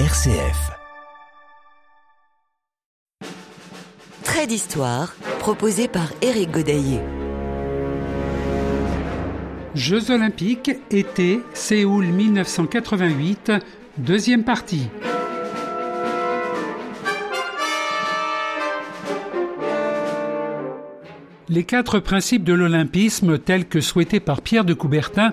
RCF. Trait d'histoire proposé par Éric Godaillé. Jeux olympiques, été, Séoul 1988, deuxième partie. Les quatre principes de l'olympisme tels que souhaités par Pierre de Coubertin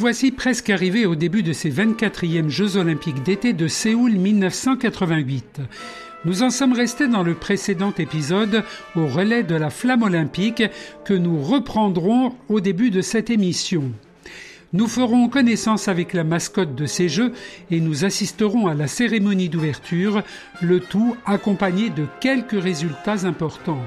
Voici presque arrivés au début de ces 24e Jeux olympiques d'été de Séoul 1988. Nous en sommes restés dans le précédent épisode au relais de la flamme olympique que nous reprendrons au début de cette émission. Nous ferons connaissance avec la mascotte de ces Jeux et nous assisterons à la cérémonie d'ouverture, le tout accompagné de quelques résultats importants.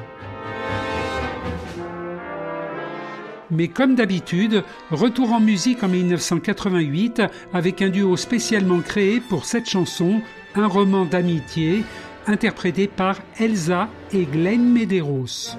Mais comme d'habitude, retour en musique en 1988 avec un duo spécialement créé pour cette chanson, un roman d'amitié, interprété par Elsa et Glenn Medeiros.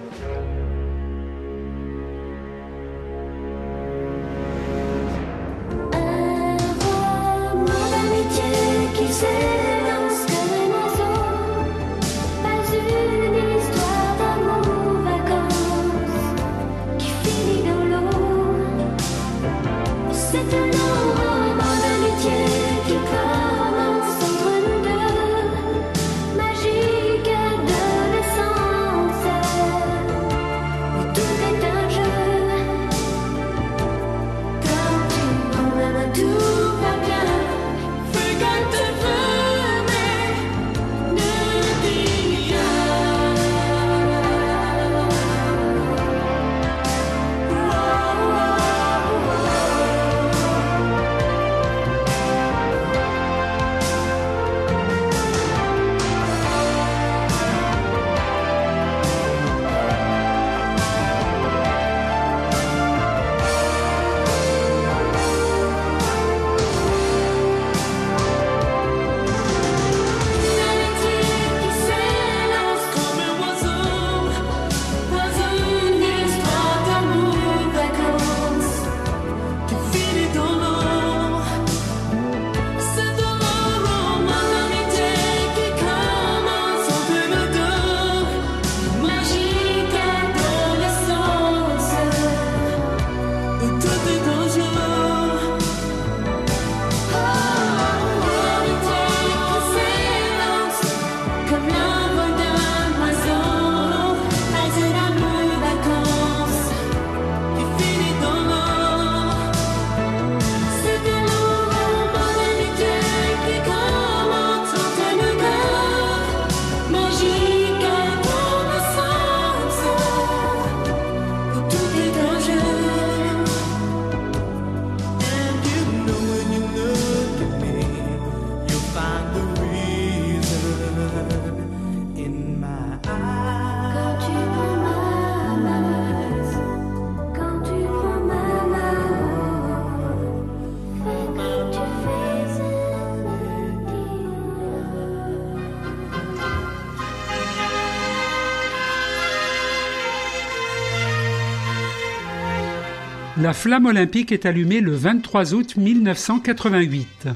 La flamme olympique est allumée le 23 août 1988.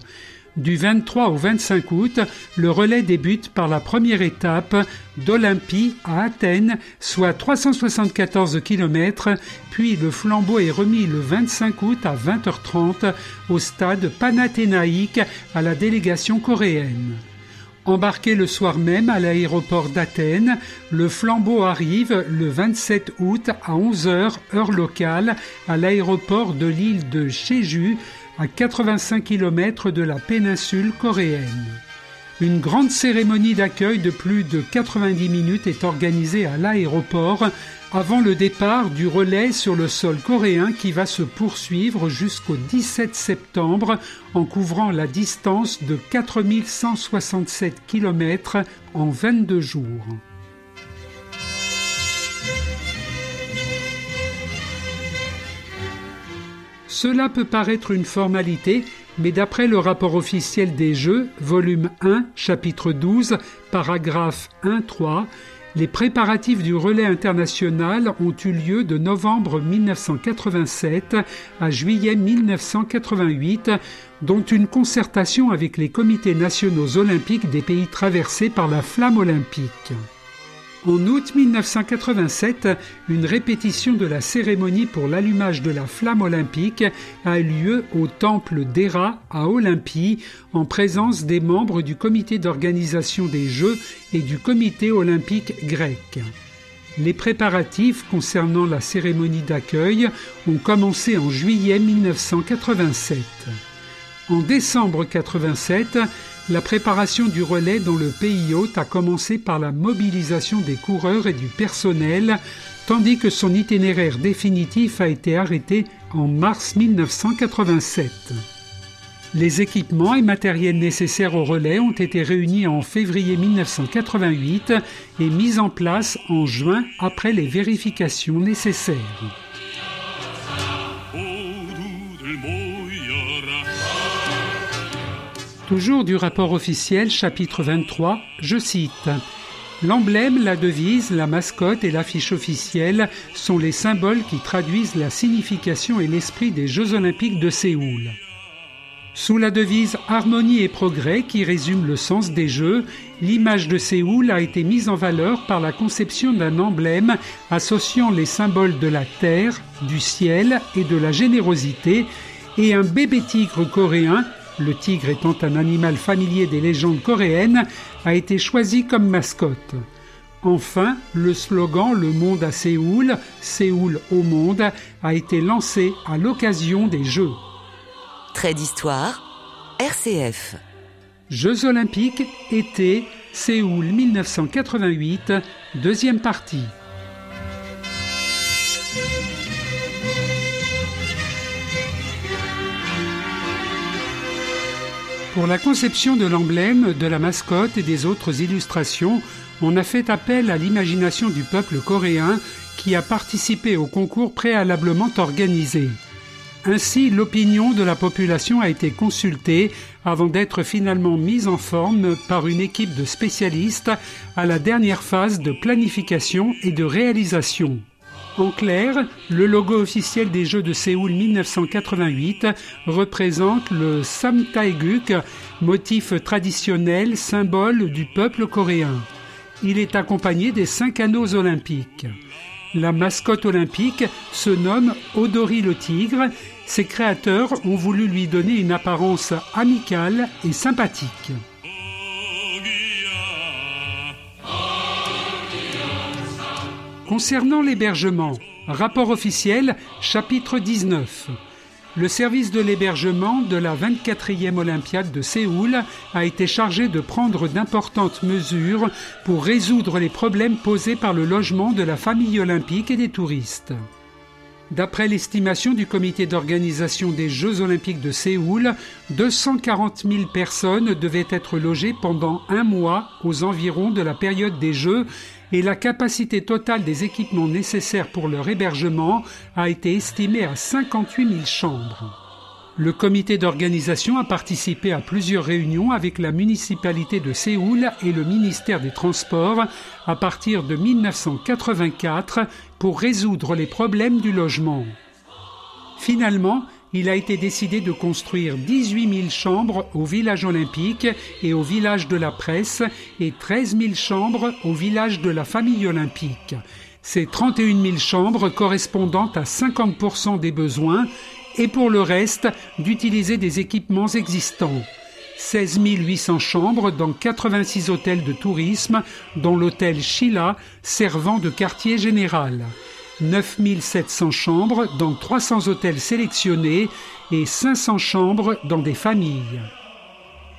Du 23 au 25 août, le relais débute par la première étape d'Olympie à Athènes, soit 374 km, puis le flambeau est remis le 25 août à 20h30 au stade panathénaïque à la délégation coréenne. Embarqué le soir même à l'aéroport d'Athènes, le flambeau arrive le 27 août à 11h heure locale à l'aéroport de l'île de Jeju à 85 km de la péninsule coréenne. Une grande cérémonie d'accueil de plus de 90 minutes est organisée à l'aéroport avant le départ du relais sur le sol coréen qui va se poursuivre jusqu'au 17 septembre en couvrant la distance de 4167 km en 22 jours. Cela peut paraître une formalité, mais d'après le rapport officiel des Jeux, volume 1, chapitre 12, paragraphe 1-3, les préparatifs du relais international ont eu lieu de novembre 1987 à juillet 1988, dont une concertation avec les comités nationaux olympiques des pays traversés par la flamme olympique. En août 1987, une répétition de la cérémonie pour l'allumage de la flamme olympique a eu lieu au temple d'Héra à Olympie en présence des membres du comité d'organisation des Jeux et du comité olympique grec. Les préparatifs concernant la cérémonie d'accueil ont commencé en juillet 1987. En décembre 1987, la préparation du relais dans le pays hôte a commencé par la mobilisation des coureurs et du personnel, tandis que son itinéraire définitif a été arrêté en mars 1987. Les équipements et matériels nécessaires au relais ont été réunis en février 1988 et mis en place en juin après les vérifications nécessaires. Toujours du rapport officiel, chapitre 23, je cite L'emblème, la devise, la mascotte et l'affiche officielle sont les symboles qui traduisent la signification et l'esprit des Jeux olympiques de Séoul. Sous la devise Harmonie et progrès qui résume le sens des Jeux, l'image de Séoul a été mise en valeur par la conception d'un emblème associant les symboles de la terre, du ciel et de la générosité et un bébé tigre coréen le tigre étant un animal familier des légendes coréennes, a été choisi comme mascotte. Enfin, le slogan Le monde à Séoul, Séoul au monde, a été lancé à l'occasion des Jeux. Trait d'histoire, RCF. Jeux olympiques, été, Séoul 1988, deuxième partie. Pour la conception de l'emblème, de la mascotte et des autres illustrations, on a fait appel à l'imagination du peuple coréen qui a participé au concours préalablement organisé. Ainsi, l'opinion de la population a été consultée avant d'être finalement mise en forme par une équipe de spécialistes à la dernière phase de planification et de réalisation. En clair, le logo officiel des Jeux de Séoul 1988 représente le Samtaeguk, motif traditionnel, symbole du peuple coréen. Il est accompagné des cinq anneaux olympiques. La mascotte olympique se nomme Odori le tigre. Ses créateurs ont voulu lui donner une apparence amicale et sympathique. Concernant l'hébergement, rapport officiel, chapitre 19. Le service de l'hébergement de la 24e Olympiade de Séoul a été chargé de prendre d'importantes mesures pour résoudre les problèmes posés par le logement de la famille olympique et des touristes. D'après l'estimation du comité d'organisation des Jeux olympiques de Séoul, 240 000 personnes devaient être logées pendant un mois aux environs de la période des Jeux et la capacité totale des équipements nécessaires pour leur hébergement a été estimée à 58 000 chambres. Le comité d'organisation a participé à plusieurs réunions avec la municipalité de Séoul et le ministère des Transports à partir de 1984 pour résoudre les problèmes du logement. Finalement, il a été décidé de construire 18 000 chambres au village olympique et au village de la presse et 13 000 chambres au village de la famille olympique. Ces 31 000 chambres correspondant à 50% des besoins et pour le reste d'utiliser des équipements existants. 16 800 chambres dans 86 hôtels de tourisme, dont l'hôtel Sheila servant de quartier général. 9 700 chambres dans 300 hôtels sélectionnés et 500 chambres dans des familles.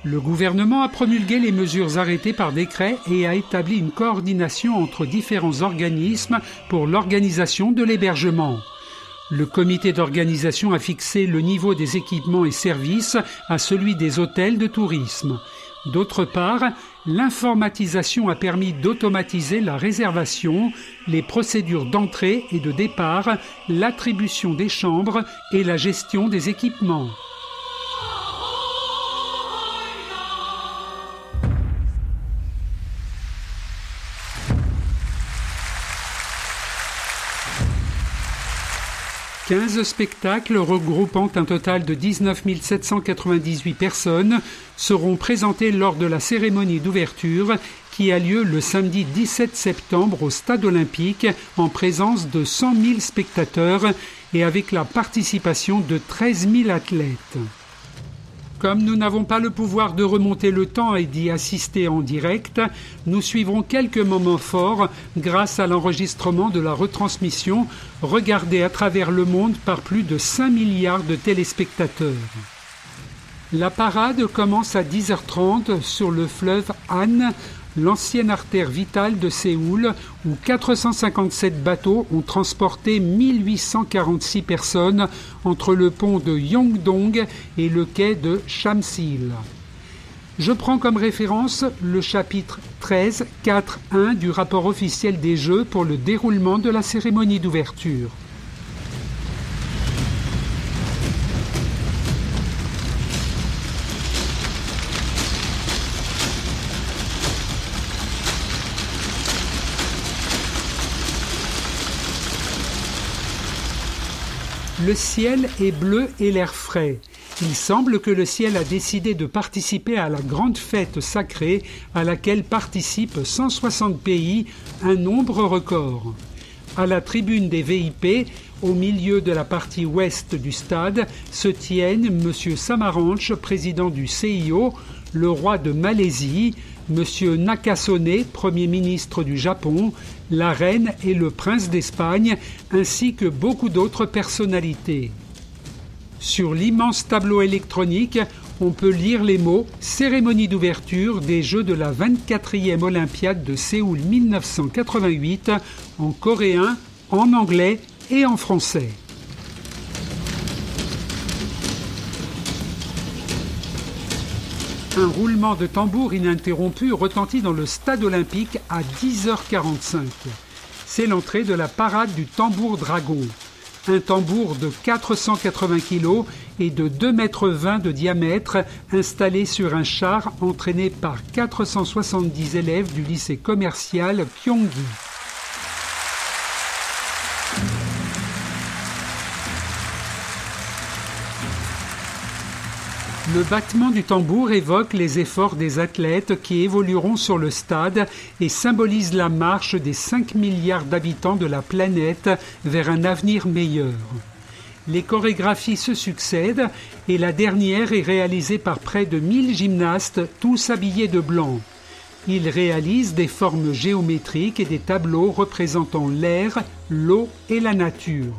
Le gouvernement a promulgué les mesures arrêtées par décret et a établi une coordination entre différents organismes pour l'organisation de l'hébergement. Le comité d'organisation a fixé le niveau des équipements et services à celui des hôtels de tourisme. D'autre part, l'informatisation a permis d'automatiser la réservation, les procédures d'entrée et de départ, l'attribution des chambres et la gestion des équipements. 15 spectacles regroupant un total de 19 798 personnes seront présentés lors de la cérémonie d'ouverture qui a lieu le samedi 17 septembre au Stade olympique en présence de 100 000 spectateurs et avec la participation de 13 000 athlètes. Comme nous n'avons pas le pouvoir de remonter le temps et d'y assister en direct, nous suivrons quelques moments forts grâce à l'enregistrement de la retransmission regardée à travers le monde par plus de 5 milliards de téléspectateurs. La parade commence à 10h30 sur le fleuve Han l'ancienne artère vitale de Séoul, où 457 bateaux ont transporté 1846 personnes entre le pont de Yongdong et le quai de Shamsil. Je prends comme référence le chapitre 13, 4.1 du rapport officiel des Jeux pour le déroulement de la cérémonie d'ouverture. Le ciel est bleu et l'air frais. Il semble que le ciel a décidé de participer à la grande fête sacrée à laquelle participent 160 pays, un nombre record. À la tribune des VIP, au milieu de la partie ouest du stade, se tiennent M. Samaranch, président du CIO, le roi de Malaisie, M. Nakasone, Premier ministre du Japon, la reine et le prince d'Espagne, ainsi que beaucoup d'autres personnalités. Sur l'immense tableau électronique, on peut lire les mots Cérémonie d'ouverture des Jeux de la 24e Olympiade de Séoul 1988 en coréen, en anglais et en français. Un roulement de tambour ininterrompu retentit dans le stade olympique à 10h45. C'est l'entrée de la parade du tambour dragon. Un tambour de 480 kg et de 2,20 m de diamètre installé sur un char entraîné par 470 élèves du lycée commercial Pyonggi. Le battement du tambour évoque les efforts des athlètes qui évolueront sur le stade et symbolise la marche des 5 milliards d'habitants de la planète vers un avenir meilleur. Les chorégraphies se succèdent et la dernière est réalisée par près de 1000 gymnastes, tous habillés de blanc. Ils réalisent des formes géométriques et des tableaux représentant l'air, l'eau et la nature.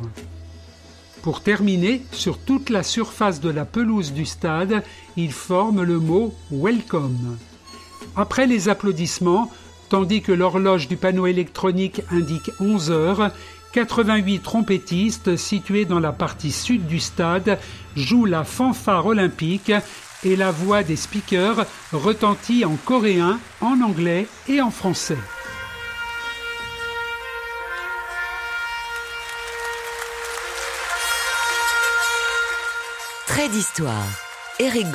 Pour terminer, sur toute la surface de la pelouse du stade, il forme le mot Welcome. Après les applaudissements, tandis que l'horloge du panneau électronique indique 11 heures, 88 trompettistes situés dans la partie sud du stade jouent la fanfare olympique et la voix des speakers retentit en coréen, en anglais et en français. d'histoire. Éric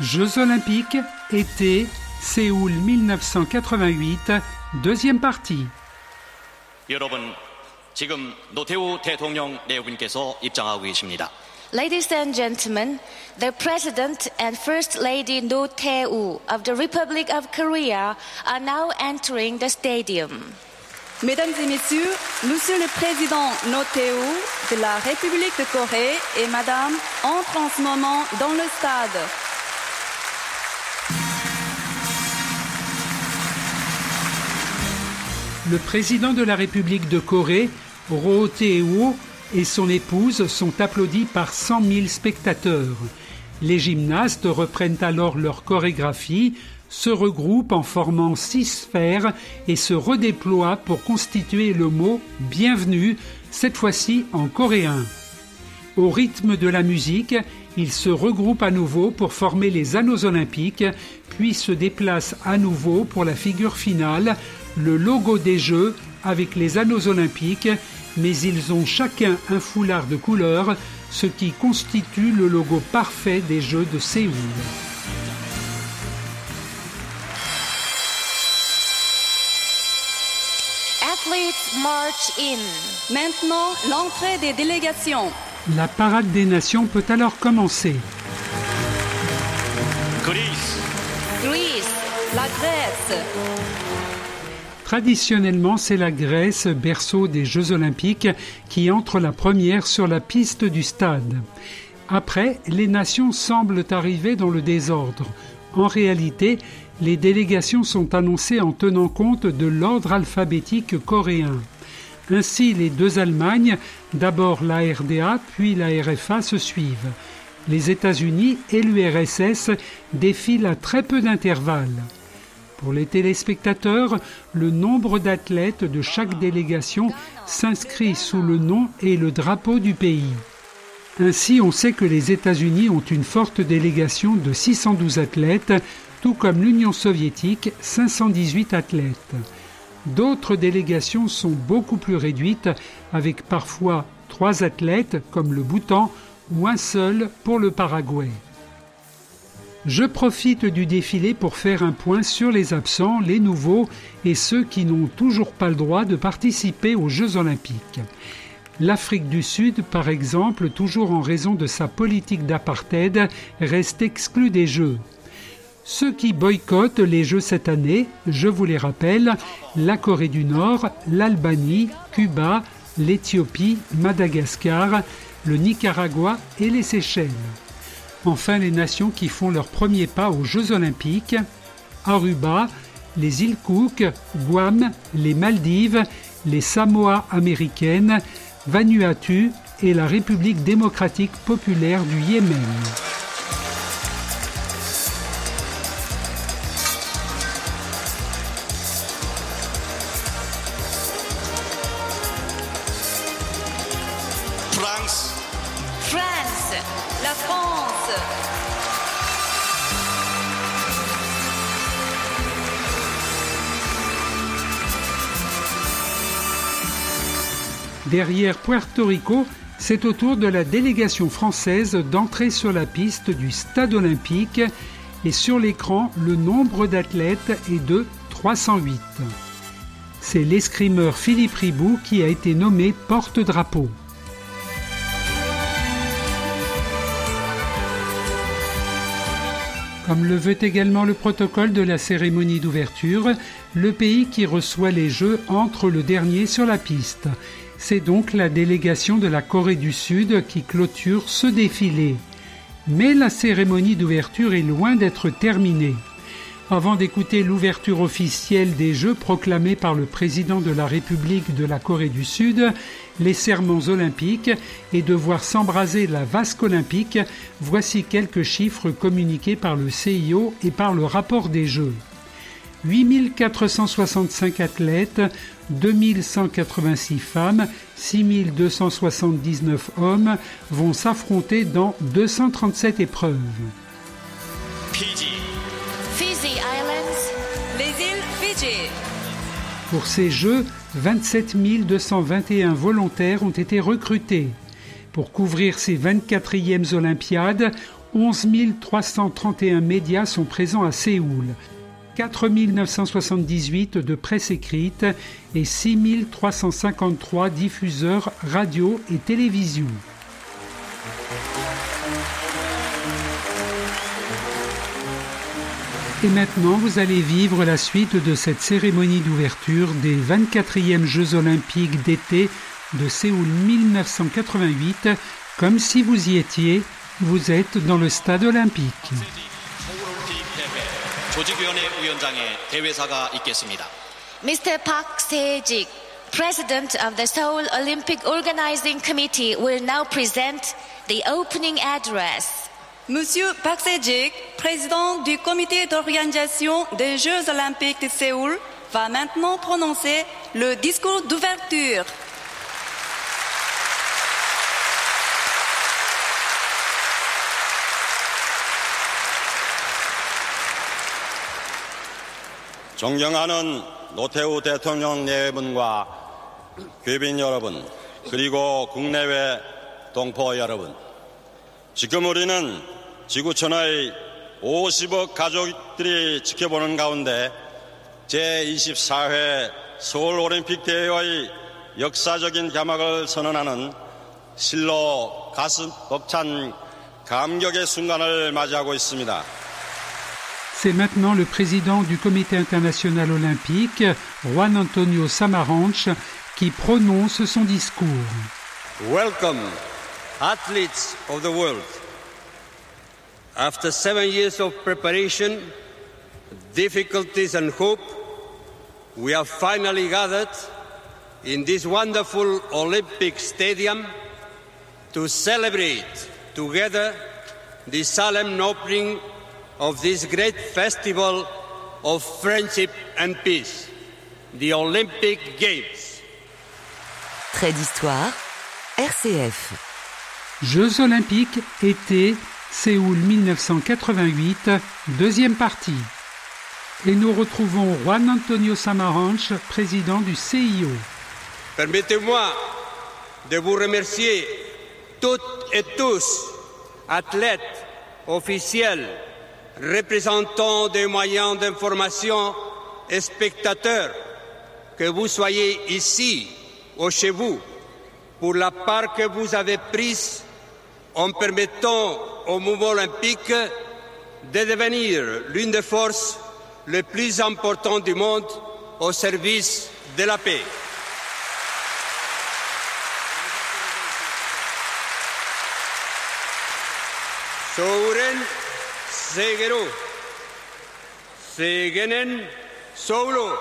Jeux olympiques, été, Séoul 1988, deuxième partie. Ladies and gentlemen, the President and First Lady No Tae-woo of the Republic of Korea are now entering the stadium. Mesdames et messieurs, Monsieur le Président Noteu de la République de Corée et Madame entrent en ce moment dans le stade. Le président de la République de Corée, Roh et son épouse sont applaudis par 100 000 spectateurs. Les gymnastes reprennent alors leur chorégraphie, se regroupent en formant six sphères et se redéploient pour constituer le mot bienvenue, cette fois-ci en coréen. Au rythme de la musique, ils se regroupent à nouveau pour former les anneaux olympiques, puis se déplacent à nouveau pour la figure finale, le logo des Jeux avec les anneaux olympiques, mais ils ont chacun un foulard de couleur, ce qui constitue le logo parfait des Jeux de Séoul. La parade des nations peut alors commencer. La Grèce. Traditionnellement, c'est la Grèce, berceau des Jeux olympiques, qui entre la première sur la piste du stade. Après, les nations semblent arriver dans le désordre. En réalité, les délégations sont annoncées en tenant compte de l'ordre alphabétique coréen. Ainsi, les deux Allemagnes, d'abord la RDA puis la RFA, se suivent. Les États-Unis et l'URSS défilent à très peu d'intervalle. Pour les téléspectateurs, le nombre d'athlètes de chaque délégation s'inscrit sous le nom et le drapeau du pays. Ainsi, on sait que les États-Unis ont une forte délégation de 612 athlètes, tout comme l'Union soviétique, 518 athlètes. D'autres délégations sont beaucoup plus réduites, avec parfois trois athlètes, comme le Bhoutan, ou un seul pour le Paraguay. Je profite du défilé pour faire un point sur les absents, les nouveaux et ceux qui n'ont toujours pas le droit de participer aux Jeux olympiques. L'Afrique du Sud, par exemple, toujours en raison de sa politique d'apartheid, reste exclue des Jeux. Ceux qui boycottent les Jeux cette année, je vous les rappelle, la Corée du Nord, l'Albanie, Cuba, l'Éthiopie, Madagascar, le Nicaragua et les Seychelles. Enfin, les nations qui font leur premier pas aux Jeux olympiques, Aruba, les îles Cook, Guam, les Maldives, les Samoa américaines, Vanuatu et la République démocratique populaire du Yémen. Derrière Puerto Rico, c'est au tour de la délégation française d'entrer sur la piste du stade olympique et sur l'écran, le nombre d'athlètes est de 308. C'est l'escrimeur Philippe Ribou qui a été nommé porte-drapeau. Comme le veut également le protocole de la cérémonie d'ouverture, le pays qui reçoit les Jeux entre le dernier sur la piste. C'est donc la délégation de la Corée du Sud qui clôture ce défilé. Mais la cérémonie d'ouverture est loin d'être terminée. Avant d'écouter l'ouverture officielle des Jeux proclamée par le président de la République de la Corée du Sud, les serments olympiques et de voir s'embraser la vasque olympique, voici quelques chiffres communiqués par le CIO et par le rapport des Jeux. 8465 athlètes, 2186 femmes, 6279 hommes vont s'affronter dans 237 épreuves. 피지, Fiji Islands. Les îles Fidji. Pour ces Jeux, 27 221 volontaires ont été recrutés. Pour couvrir ces 24e Olympiades, 11 331 médias sont présents à Séoul. 4 978 de presse écrite et 6 353 diffuseurs radio et télévision. Et maintenant, vous allez vivre la suite de cette cérémonie d'ouverture des 24e Jeux olympiques d'été de Séoul 1988, comme si vous y étiez, vous êtes dans le stade olympique. 서울올림픽 대회 조직위원회 위원장의 대회사가 있겠습니다. Mr. Park Se-jik, President of the Seoul Olympic Organizing Committee, will now present the opening address. Monsieur Park Se-jik, président du comité d'organisation des Jeux olympiques de Séoul, va maintenant prononcer le discours d'ouverture. 존경하는 노태우 대통령 내분과 귀빈 여러분, 그리고 국내외 동포 여러분. 지금 우리는 지구촌의 50억 가족들이 지켜보는 가운데 제24회 서울올림픽 대회의 역사적인 개막을 선언하는 실로 가슴 벅찬 감격의 순간을 맞이하고 있습니다. C'est maintenant le président du Comité international olympique, Juan Antonio Samaranch, qui prononce son discours. Welcome, athletes of the world. After seven years of preparation, difficulties, and hope, we have finally gathered in this wonderful Olympic stadium to celebrate together the solemn opening of this great festival of friendship and peace, the Olympic Games. Trait d'histoire, RCF. Jeux olympiques, été, Séoul 1988, deuxième partie. Et nous retrouvons Juan Antonio Samaranch, président du CIO. Permettez-moi de vous remercier toutes et tous, athlètes, officiels, représentants des moyens d'information et spectateurs, que vous soyez ici ou chez vous, pour la part que vous avez prise en permettant au mouvement olympique de devenir l'une des forces les plus importantes du monde au service de la paix. 세계로, 세계는 서울로.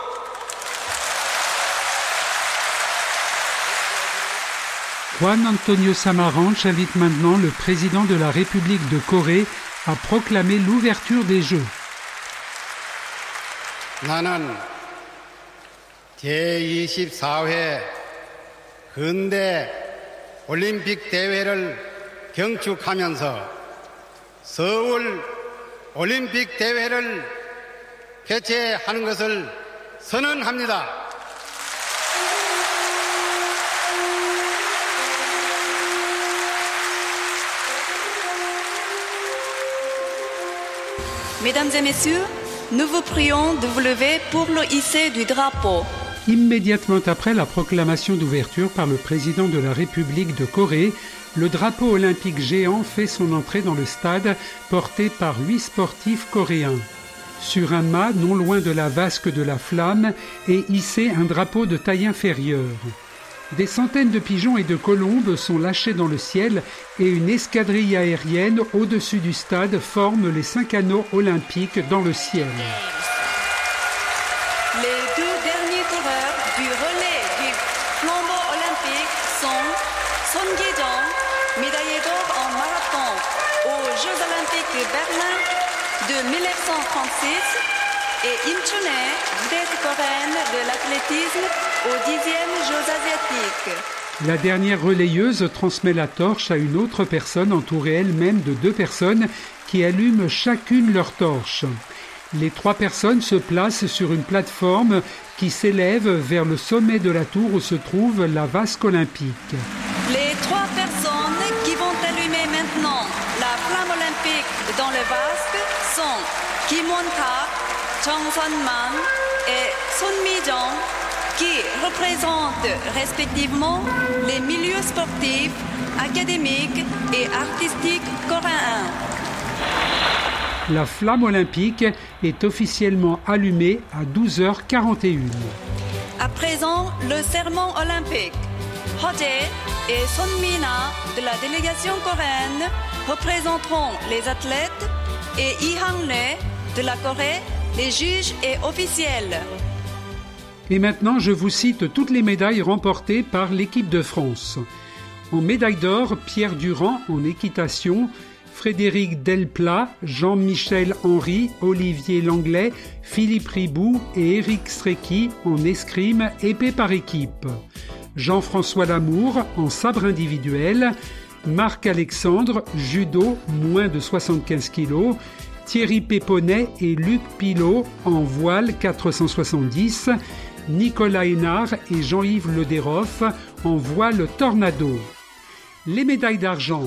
Juan Antonio Samaranch invite maintenant le président de la République de Corée à proclamer l'ouverture des Jeux. 나는 제24회 근대 올림픽 대회를 경축하면서 서울 올림픽 대회를 개최하는 것을 선언합니다. Mesdames et messieurs, nous vous prions de vous lever pour le hisser du drapeau. Immédiatement après la proclamation d'ouverture par le président de la République de Corée, le drapeau olympique géant fait son entrée dans le stade porté par huit sportifs coréens. Sur un mât non loin de la vasque de la flamme est hissé un drapeau de taille inférieure. Des centaines de pigeons et de colombes sont lâchés dans le ciel et une escadrille aérienne au-dessus du stade forme les cinq anneaux olympiques dans le ciel. Les deux derniers coureurs du relais du flambeau olympique sont Son Gi-jong, médaillé d'or en marathon aux Jeux olympiques de Berlin de 1936 et Chune, vedette coréenne de l'athlétisme aux 10e Jeux asiatiques. La dernière relayeuse transmet la torche à une autre personne entourée elle-même de deux personnes qui allument chacune leur torche. Les trois personnes se placent sur une plateforme qui s'élève vers le sommet de la tour où se trouve la vasque olympique. Les trois personnes qui vont allumer maintenant la flamme olympique dans le vasque sont Kim Won-tak, Chung Sun-man et Son Mi-jong, qui représentent respectivement les milieux sportifs, académiques et artistiques coréens. La flamme olympique est officiellement allumée à 12h41. À présent, le serment olympique. Hoje et Son Mina de la délégation coréenne représenteront les athlètes et Lee de la Corée, les juges et officiels. Et maintenant, je vous cite toutes les médailles remportées par l'équipe de France. En médaille d'or, Pierre Durand en équitation, Frédéric Delplat, Jean-Michel Henry, Olivier Langlais, Philippe Ribou et Éric Strecky en escrime épée par équipe. Jean-François Lamour en sabre individuel, Marc Alexandre, judo, moins de 75 kg, Thierry Péponnet et Luc Pilot en voile 470, Nicolas Hénard et Jean-Yves Lederoff en voile Tornado. Les médailles d'argent.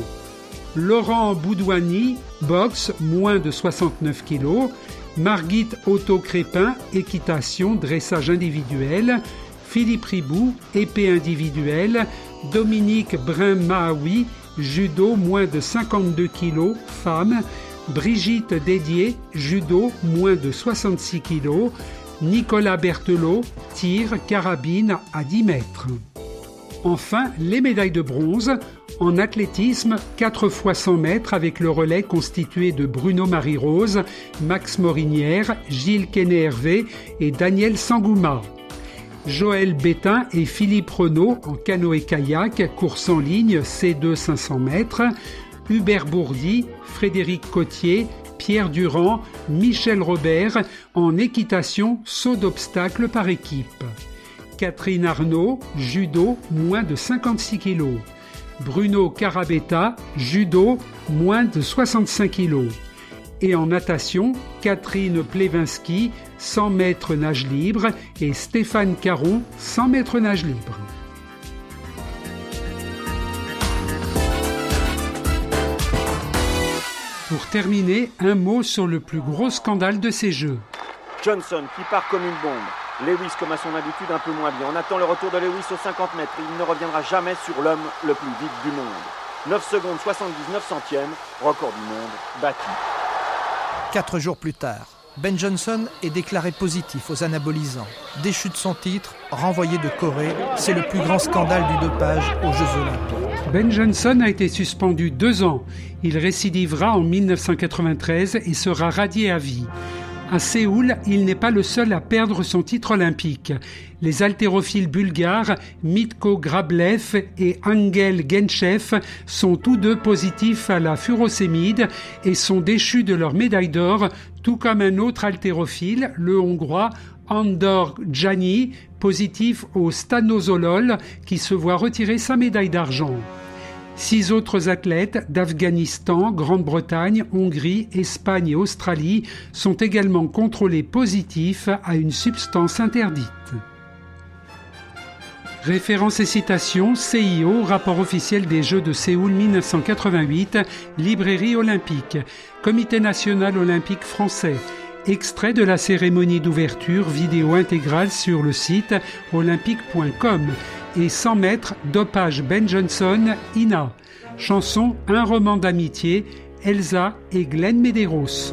Laurent Boudouani, boxe, moins de 69 kg. Margit Otto-Crépin, équitation, dressage individuel. Philippe Ribou, épée individuelle. Dominique Brin-Mahaoui, judo, moins de 52 kg, femme. Brigitte Dédier, judo, moins de 66 kg. Nicolas Berthelot, tir, carabine à 10 mètres. Enfin, les médailles de bronze. En athlétisme, 4 fois 100 mètres avec le relais constitué de Bruno Marie-Rose, Max Morinière, Gilles Quenet-Hervé et Daniel Sangouma. Joël Bétain et Philippe Renault en canoë-kayak, course en ligne C2 500 mètres. Hubert Bourdi, Frédéric Cotier, Pierre Durand, Michel Robert en équitation saut d'obstacle par équipe. Catherine Arnaud, judo, moins de 56 kg. Bruno Carabetta, judo, moins de 65 kg. Et en natation, Catherine Plevinski, 100 mètres nage libre et Stéphane Caron, 100 mètres nage libre. Pour terminer, un mot sur le plus gros scandale de ces Jeux. Johnson qui part comme une bombe. Lewis, comme à son habitude, un peu moins bien. On attend le retour de Lewis aux 50 mètres. Il ne reviendra jamais sur l'homme le plus vite du monde. 9 secondes 79 centièmes, record du monde, battu. Quatre jours plus tard, Ben Johnson est déclaré positif aux anabolisants. Déchu de son titre, renvoyé de Corée, c'est le plus grand scandale du dopage aux Jeux Olympiques. Ben Johnson a été suspendu deux ans. Il récidivera en 1993 et sera radié à vie. À Séoul, il n'est pas le seul à perdre son titre olympique. Les haltérophiles bulgares Mitko Grablev et Angel Genchev sont tous deux positifs à la furosémide et sont déchus de leur médaille d'or, tout comme un autre haltérophile, le hongrois Andor Jani, positif au stanozolol, qui se voit retirer sa médaille d'argent. Six autres athlètes d'Afghanistan, Grande-Bretagne, Hongrie, Espagne et Australie sont également contrôlés positifs à une substance interdite. Référence et citation CIO, rapport officiel des Jeux de Séoul 1988, librairie olympique, Comité national olympique français. Extrait de la cérémonie d'ouverture, vidéo intégrale sur le site olympique.com et 100 mètres d'Opage Ben Johnson, Ina. Chanson Un roman d'amitié, Elsa et Glenn Medeiros.